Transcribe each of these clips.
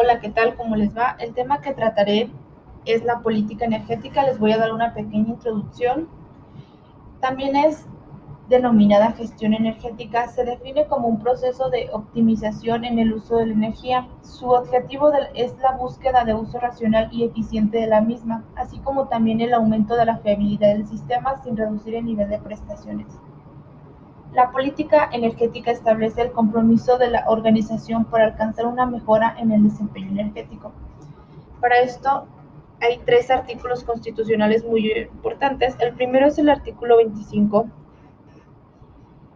Hola, ¿qué tal? ¿Cómo les va? El tema que trataré es la política energética. Les voy a dar una pequeña introducción. También es denominada gestión energética. Se define como un proceso de optimización en el uso de la energía. Su objetivo es la búsqueda de uso racional y eficiente de la misma, así como también el aumento de la fiabilidad del sistema sin reducir el nivel de prestaciones. La política energética establece el compromiso de la organización para alcanzar una mejora en el desempeño energético. Para esto hay tres artículos constitucionales muy importantes. El primero es el artículo 25,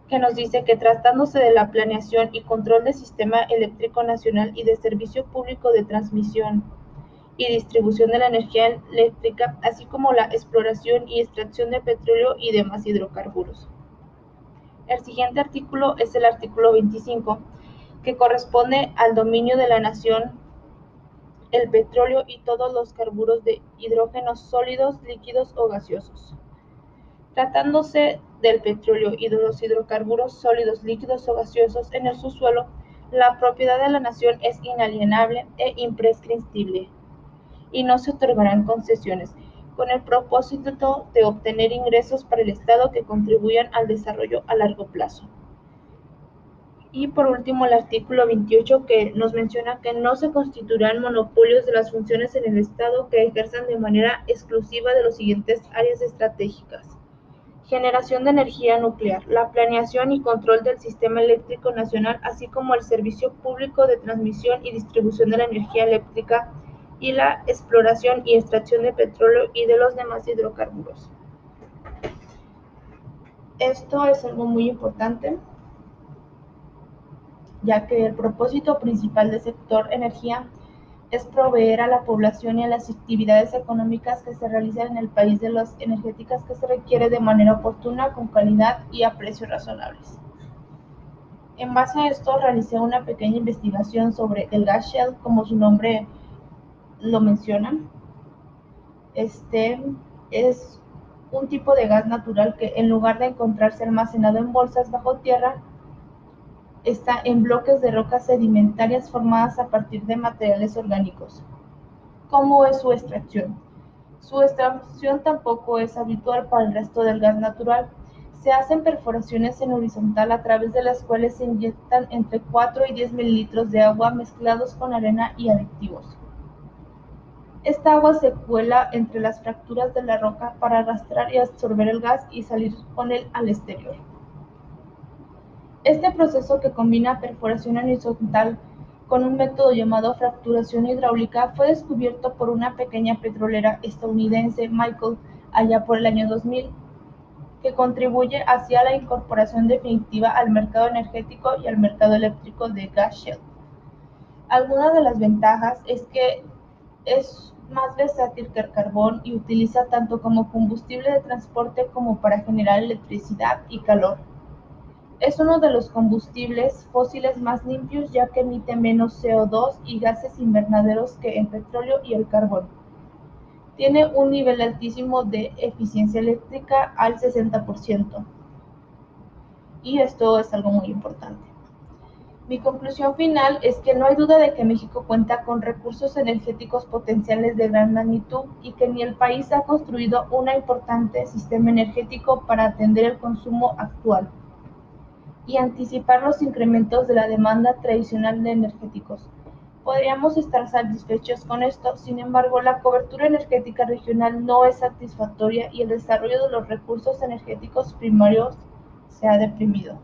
que nos dice que tratándose de la planeación y control del sistema eléctrico nacional y de servicio público de transmisión y distribución de la energía eléctrica, así como la exploración y extracción de petróleo y demás hidrocarburos. El siguiente artículo es el artículo 25, que corresponde al dominio de la nación, el petróleo y todos los carburos de hidrógenos sólidos, líquidos o gaseosos. Tratándose del petróleo y de los hidrocarburos sólidos, líquidos o gaseosos en el subsuelo, la propiedad de la nación es inalienable e imprescriptible y no se otorgarán concesiones con el propósito de obtener ingresos para el Estado que contribuyan al desarrollo a largo plazo. Y por último, el artículo 28 que nos menciona que no se constituirán monopolios de las funciones en el Estado que ejerzan de manera exclusiva de las siguientes áreas estratégicas. Generación de energía nuclear, la planeación y control del sistema eléctrico nacional, así como el servicio público de transmisión y distribución de la energía eléctrica y la exploración y extracción de petróleo y de los demás hidrocarburos. Esto es algo muy importante, ya que el propósito principal del sector energía es proveer a la población y a las actividades económicas que se realizan en el país de las energéticas que se requiere de manera oportuna, con calidad y a precios razonables. En base a esto, realicé una pequeña investigación sobre el gas shell, como su nombre lo mencionan. Este es un tipo de gas natural que en lugar de encontrarse almacenado en bolsas bajo tierra, está en bloques de rocas sedimentarias formadas a partir de materiales orgánicos. ¿Cómo es su extracción? Su extracción tampoco es habitual para el resto del gas natural. Se hacen perforaciones en horizontal a través de las cuales se inyectan entre 4 y 10 mililitros de agua mezclados con arena y aditivos. Esta agua se cuela entre las fracturas de la roca para arrastrar y absorber el gas y salir con él al exterior. Este proceso que combina perforación horizontal con un método llamado fracturación hidráulica fue descubierto por una pequeña petrolera estadounidense, Michael, allá por el año 2000, que contribuye hacia la incorporación definitiva al mercado energético y al mercado eléctrico de gas shell. Alguna de las ventajas es que es más versátil que el carbón y utiliza tanto como combustible de transporte como para generar electricidad y calor. Es uno de los combustibles fósiles más limpios ya que emite menos CO2 y gases invernaderos que el petróleo y el carbón. Tiene un nivel altísimo de eficiencia eléctrica al 60%. Y esto es algo muy importante. Mi conclusión final es que no hay duda de que México cuenta con recursos energéticos potenciales de gran magnitud y que ni el país ha construido un importante sistema energético para atender el consumo actual y anticipar los incrementos de la demanda tradicional de energéticos. Podríamos estar satisfechos con esto, sin embargo, la cobertura energética regional no es satisfactoria y el desarrollo de los recursos energéticos primarios se ha deprimido.